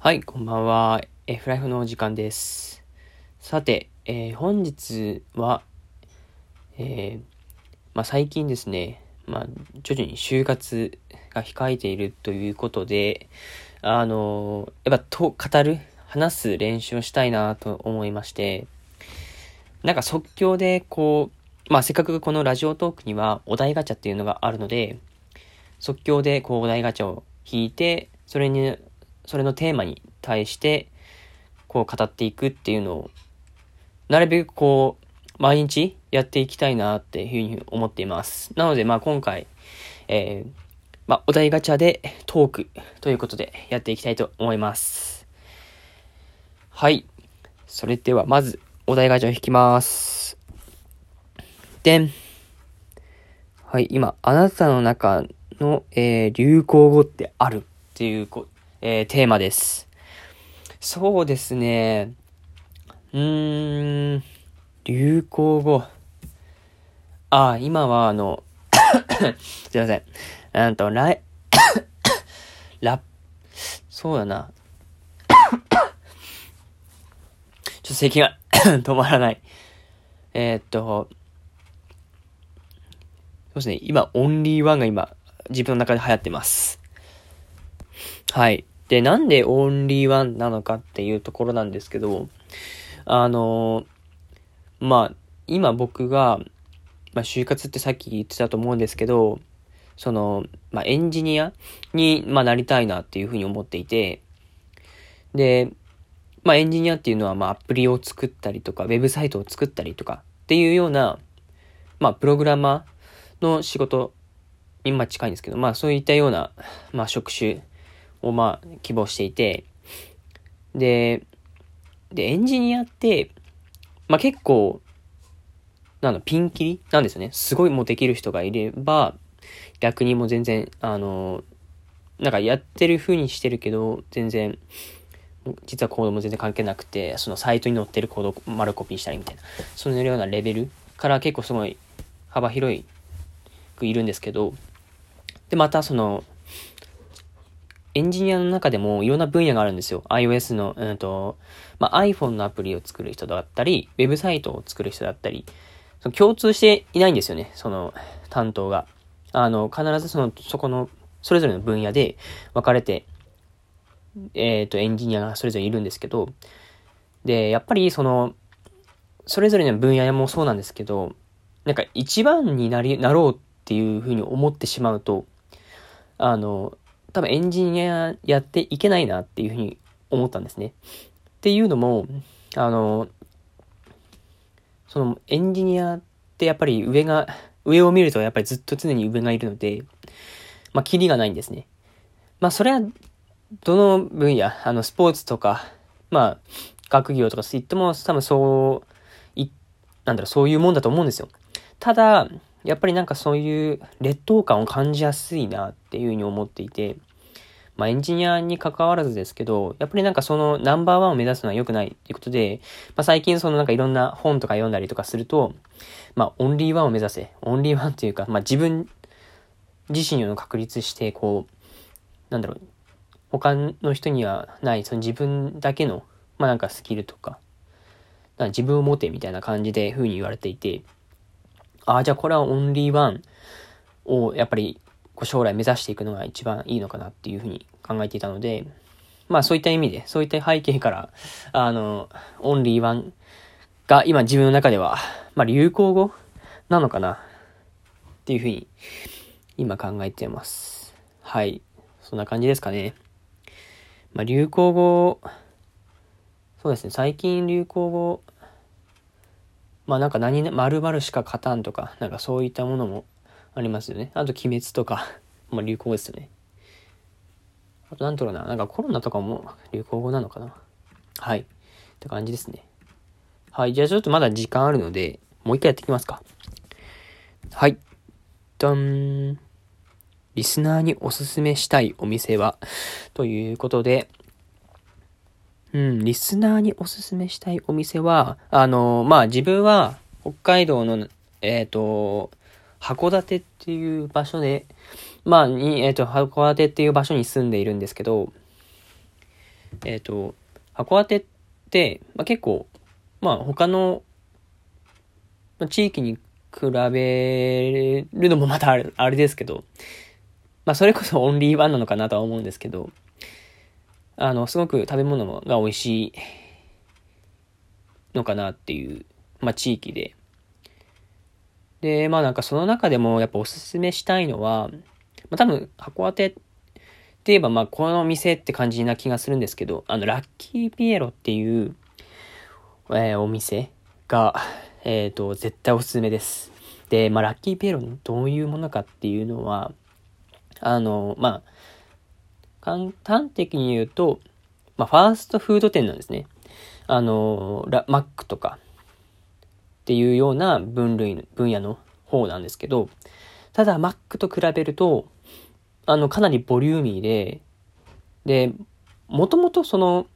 はい、こんばんは。F ライフのお時間です。さて、えー本日は、えーまあ、最近ですね、まあ、徐々に就活が控えているということで、あのーやっぱと語る、話す練習をしたいなと思いまして、なんか即興でこう、まあ、せっかくこのラジオトークにはお題ガチャっていうのがあるので、即興でこうお題ガチャを引いて、それに、それのテーマに対して、こう語っていくっていうのを、なるべくこう、毎日やっていきたいなっていうふうに思っています。なので、まあ今回、えー、まあお題ガチャでトークということでやっていきたいと思います。はい。それではまず、お題ガチャを引きます。でん。はい、今、あなたの中の、えー流行語ってあるっていうこ、えーテーマです。そうですね。うーん、流行語。あ、今はあの、すいません。なんと、ライ、ラッ、そうだな。ちょっと咳が止まらない。えーっと、そうですね。今、オンリーワンが今、自分の中で流行ってます。はい。で、なんでオンリーワンなのかっていうところなんですけど、あのまあ、今僕が、まあ、就活ってさっき言ってたと思うんですけど、その、まあ、エンジニアに、まあ、なりたいなっていうふうに思っていて、で、まあ、エンジニアっていうのは、まあ、アプリを作ったりとか、ウェブサイトを作ったりとかっていうような、まあ、プログラマーの仕事に、まあ、近いんですけど、まあ、そういったような、まあ、職種を、まあ、希望していて、で、で、エンジニアって、まあ、結構、なんだ、ピンキリ？なんですよね。すごいもうできる人がいれば、逆にもう全然、あの、なんかやってる風にしてるけど、全然、実はコードも全然関係なくて、そのサイトに載ってるコードを丸コピーしたりみたいな、そのようなレベルから結構すごい幅広いくいるんですけど、で、またその、エンジニアの中でもいろんな分野があるんですよ。iOS の、うんと、まあ、iPhone のアプリを作る人だったり、ウェブサイトを作る人だったり、その共通していないんですよね、その担当が。あの、必ずその、そこの、それぞれの分野で分かれて、えっ、と、エンジニアがそれぞれいるんですけど、で、やっぱりその、それぞれの分野もそうなんですけど、なんか一番になり、なろうっていうふうに思ってしまうと、あの、多分エンジニアやっていけないなっていうふうに思ったんですね。っていうのも、あの、そのエンジニアってやっぱり上が、上を見るとやっぱりずっと常に上がいるので、まあ、キリがないんですね。まあ、それは、どの分野、あの、スポーツとか、まあ、学業とかそういっても多分そう、い、なんだろう、そういうもんだと思うんですよ。ただ、やっぱりなんかそういう劣等感を感じやすいなっていうふうに思っていて、まあエンジニアに関わらずですけど、やっぱりなんかそのナンバーワンを目指すのは良くないっていうことで、まあ最近そのなんかいろんな本とか読んだりとかすると、まあオンリーワンを目指せ。オンリーワンっていうか、まあ自分自身を確立して、こう、なんだろう、他の人にはない、その自分だけの、まあなんかスキルとか、なんか自分を持てみたいな感じで風に言われていて、ああ、じゃあこれはオンリーワンをやっぱりこう将来目指していくのが一番いいのかなっていうふうに考えていたので、まあそういった意味で、そういった背景から、あの、オンリーワンが今自分の中では、まあ流行語なのかなっていうふうに今考えています。はい。そんな感じですかね。まあ流行語、そうですね、最近流行語、まあなんか何ね、〇〇しか勝たんとか、なんかそういったものもありますよね。あと鬼滅とか、まあ流行ですよね。あとなんだろうな、なんかコロナとかも流行語なのかな。はい。って感じですね。はい。じゃあちょっとまだ時間あるので、もう一回やっていきますか。はい。どん。リスナーにおすすめしたいお店は、ということで、うん、リスナーにおすすめしたいお店は、あの、まあ、自分は北海道の、えっ、と、函館っていう場所で、まあ、に、えっ、と、函館っていう場所に住んでいるんですけど、えっ、ー、と、函館って、まあ、結構、まあ他の地域に比べるのもまたあれあれですけど、まあそれこそオンリーワンなのかなとは思うんですけど、あの、すごく食べ物が美味しいのかなっていう、まあ地域で。で、まあなんかその中でもやっぱおすすめしたいのは、まあ多分函館って言えばまあこの店って感じな気がするんですけど、あのラッキーピエロっていう、えー、お店が、えっ、ー、と、絶対おすすめです。で、まあラッキーピエロどういうものかっていうのは、あの、まあ、簡単的に言うと、まあファーストフード店なんですね。あの、ラマックとか、っていうような分類、分野の方なんですけど、ただ Mac と比べると、あの、かなりボリューミーで、で、もともとその、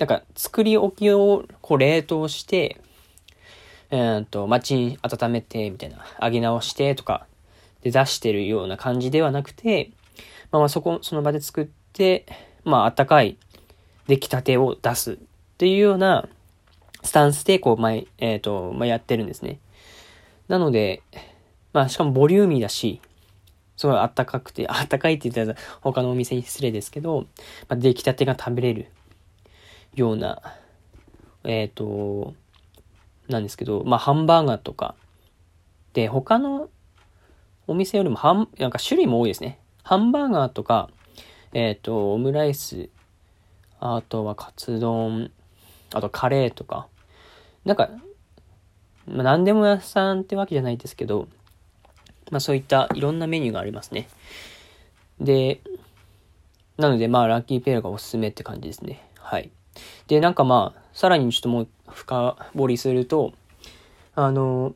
なんか作り置きをこう冷凍して、えー、っと、チン温めて、みたいな、揚げ直してとか、で出してるような感じではなくて、まあ、そこ、その場で作って、まあ、あったかい出来たてを出すっていうようなスタンスで、こう、前、えっ、ー、と、まあ、やってるんですね。なので、まあ、しかもボリューミーだし、すごいあったかくて、あったかいって言ったら他のお店に失礼ですけど、まあ、出来たてが食べれるような、えっ、ー、と、なんですけど、まあ、ハンバーガーとか、で、他のお店よりもハン、なんか種類も多いですね。ハンバーガーとか、えっ、ー、と、オムライス、あとはカツ丼、あとカレーとか、なんか、まあ、何でも屋さんってわけじゃないですけど、まあそういったいろんなメニューがありますね。で、なのでまあラッキーペアがおすすめって感じですね。はい。で、なんかまあ、さらにちょっともう深掘りすると、あの、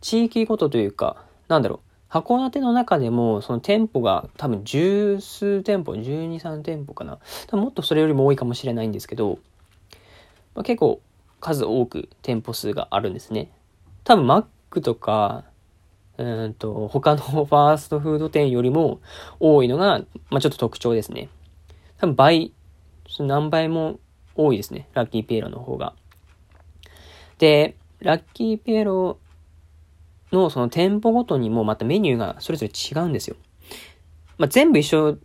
地域ごとというか、なんだろう、函館の中でも、その店舗が多分十数店舗、12、3店舗かな。もっとそれよりも多いかもしれないんですけど、まあ、結構数多く店舗数があるんですね。多分マックとか、うんと、他のファーストフード店よりも多いのが、まあ、ちょっと特徴ですね。多分倍、何倍も多いですね。ラッキーピエロの方が。で、ラッキーピエロのその店舗ごとにもまたメニューがそれぞれ違うんですよ。まあ、全部一緒、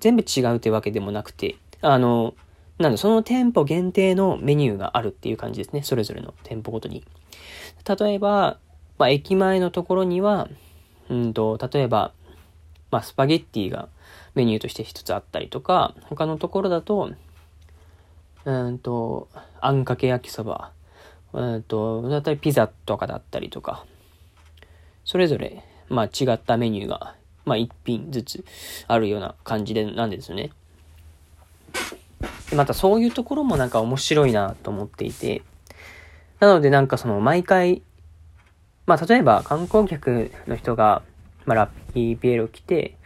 全部違うってわけでもなくて、あの、なんで、その店舗限定のメニューがあるっていう感じですね。それぞれの店舗ごとに。例えば、まあ、駅前のところには、うんと、例えば、まあ、スパゲッティがメニューとして一つあったりとか、他のところだと、うんと、あんかけ焼きそば、うんと、だったりピザとかだったりとか、それぞれ、まあ、違ったメニューが、まあ、一品ずつあるような感じで、なんですよね。で、またそういうところもなんか面白いなと思っていて、なのでなんかその毎回、まあ例えば観光客の人が、まあラッピーピエロ来て、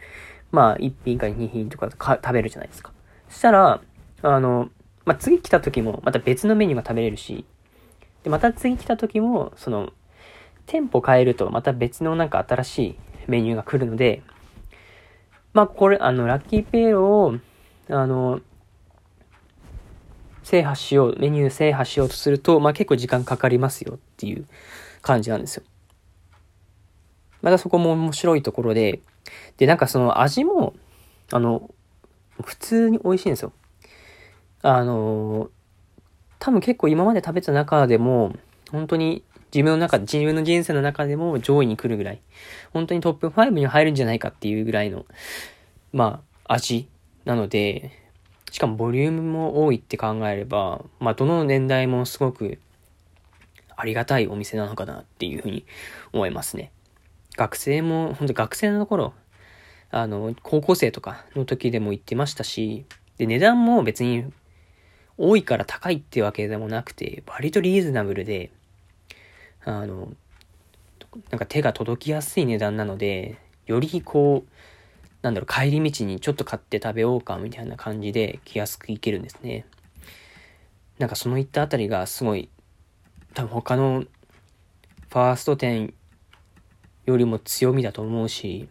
まあ1品か2品とか食べるじゃないですか。そしたら、あの、まあ次来た時もまた別のメニューが食べれるし、で、また次来た時も、その、店舗変えるとまた別のなんか新しいメニューが来るので、まあこれ、あの、ラッキーピエロを、あの、制覇しよう、メニュー制覇しようとすると、まあ結構時間かかりますよっていう感じなんですよ。またそこも面白いところで、で、なんかその味も、あの、普通に美味しいんですよ。あの、多分結構今まで食べた中でも、本当に自分の中、自分の人生の中でも上位に来るぐらい、本当にトップ5に入るんじゃないかっていうぐらいの、まあ、味なので、しかもボリュームも多いって考えれば、まあ、どの年代もすごくありがたいお店なのかなっていうふうに思いますね。学生も、本当学生の頃、あの、高校生とかの時でも行ってましたし、で、値段も別に多いから高いってわけでもなくて、割とリーズナブルで、あの、なんか手が届きやすい値段なので、よりこう、なんだろう、帰り道にちょっと買って食べようか、みたいな感じで気安くいけるんですね。なんかそのいったあたりがすごい、多分他のファースト店よりも強みだと思うし、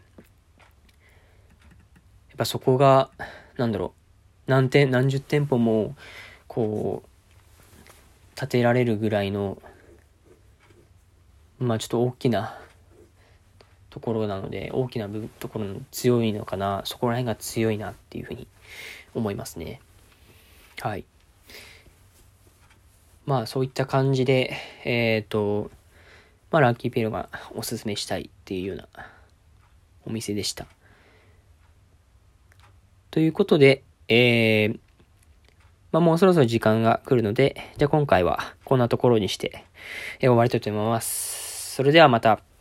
やっぱそこが、なんだろう何店、何十店舗も、こう、建てられるぐらいの、まあちょっと大きなところなので、大きなところの強いのかな、そこら辺が強いなっていうふうに思いますね。はい。まあそういった感じで、えっ、ー、と、まあラッキーペロがおすすめしたいっていうようなお店でした。ということで、えー、まあもうそろそろ時間が来るので、じゃあ今回はこんなところにして、えー、終わりたいと思います。それではまた。